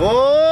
Oh!